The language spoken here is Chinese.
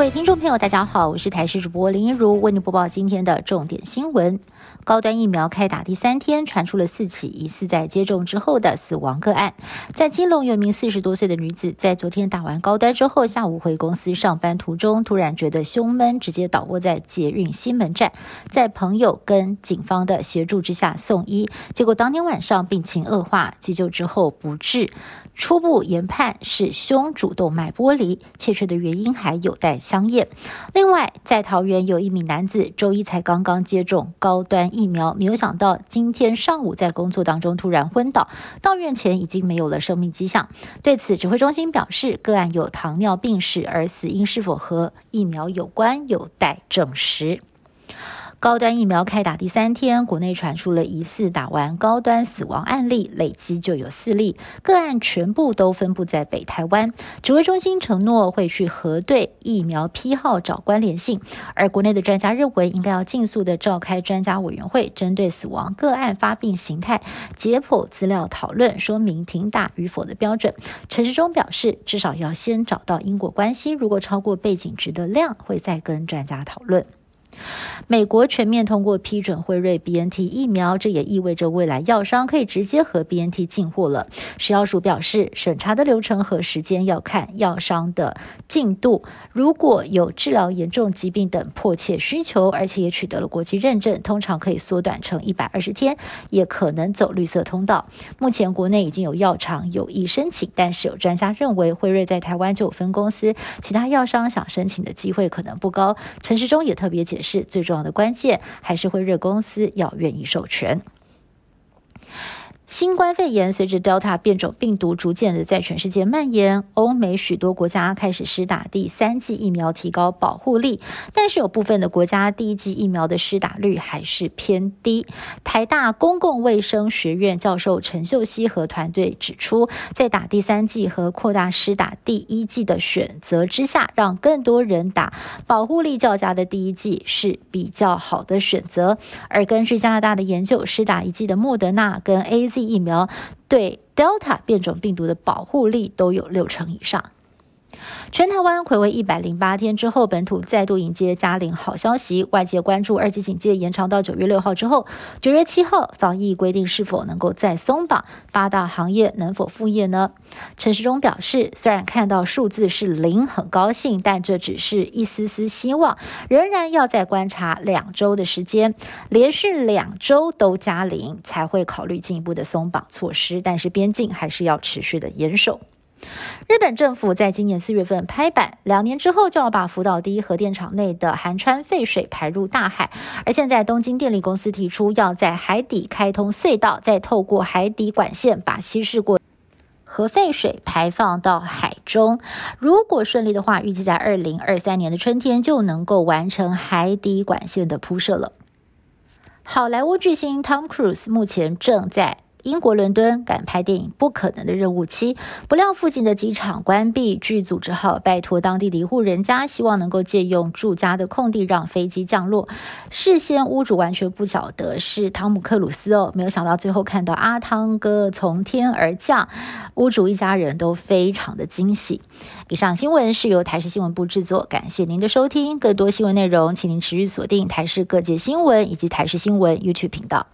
各位听众朋友，大家好，我是台视主播林一如，为您播报今天的重点新闻。高端疫苗开打第三天，传出了四起疑似在接种之后的死亡个案。在金龙有一名四十多岁的女子，在昨天打完高端之后，下午回公司上班途中，突然觉得胸闷，直接倒卧在捷运西门站，在朋友跟警方的协助之下送医，结果当天晚上病情恶化，急救之后不治。初步研判是胸主动脉剥离，切确的原因还有待相验。另外，在桃园有一名男子周一才刚刚接种高端疫苗，没有想到今天上午在工作当中突然昏倒，到院前已经没有了生命迹象。对此，指挥中心表示，个案有糖尿病史，而死因是否和疫苗有关，有待证实。高端疫苗开打第三天，国内传出了疑似打完高端死亡案例，累积就有四例，个案全部都分布在北台湾。指挥中心承诺会去核对疫苗批号找关联性，而国内的专家认为应该要尽速的召开专家委员会，针对死亡个案发病形态解剖资料讨论，说明停打与否的标准。陈时中表示，至少要先找到因果关系，如果超过背景值的量，会再跟专家讨论。美国全面通过批准辉瑞 BNT 疫苗，这也意味着未来药商可以直接和 BNT 进货了。食药署表示，审查的流程和时间要看药商的进度。如果有治疗严重疾病等迫切需求，而且也取得了国际认证，通常可以缩短成一百二十天，也可能走绿色通道。目前国内已经有药厂有意申请，但是有专家认为辉瑞在台湾就有分公司，其他药商想申请的机会可能不高。陈时中也特别解是最重要的关键，还是辉瑞公司要愿意授权。新冠肺炎随着 Delta 变种病毒逐渐的在全世界蔓延，欧美许多国家开始施打第三剂疫苗，提高保护力。但是有部分的国家第一剂疫苗的施打率还是偏低。台大公共卫生学院教授陈秀熙和团队指出，在打第三剂和扩大施打第一剂的选择之下，让更多人打保护力较佳的第一剂是比较好的选择。而根据加拿大的研究，施打一剂的莫德纳跟 A Z 疫苗对 Delta 变种病毒的保护力都有六成以上。全台湾回违一百零八天之后，本土再度迎接嘉陵好消息。外界关注二级警戒延长到九月六号之后，九月七号防疫规定是否能够再松绑，八大行业能否复业呢？陈时中表示，虽然看到数字是零，很高兴，但这只是一丝丝希望，仍然要再观察两周的时间，连续两周都加零，才会考虑进一步的松绑措施。但是边境还是要持续的严守。日本政府在今年四月份拍板，两年之后就要把福岛第一核电厂内的含川废水排入大海。而现在东京电力公司提出要在海底开通隧道，再透过海底管线把稀释过核废水排放到海中。如果顺利的话，预计在二零二三年的春天就能够完成海底管线的铺设了。好莱坞巨星 Tom Cruise 目前正在。英国伦敦赶拍电影《不可能的任务七》，不料附近的机场关闭，剧组只好拜托当地的一户人家，希望能够借用住家的空地让飞机降落。事先屋主完全不晓得是汤姆克鲁斯哦，没有想到最后看到阿汤哥从天而降，屋主一家人都非常的惊喜。以上新闻是由台视新闻部制作，感谢您的收听。更多新闻内容，请您持续锁定台视各界新闻以及台视新闻 YouTube 频道。